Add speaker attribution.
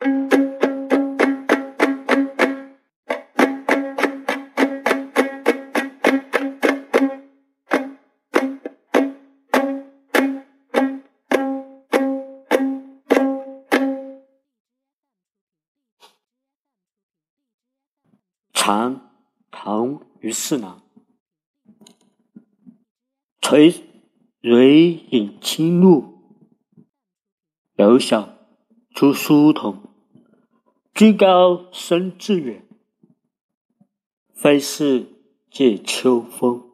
Speaker 1: 长唐虞世南，垂蕊饮清露，刘晓出书童。居高声自远，非是藉秋风。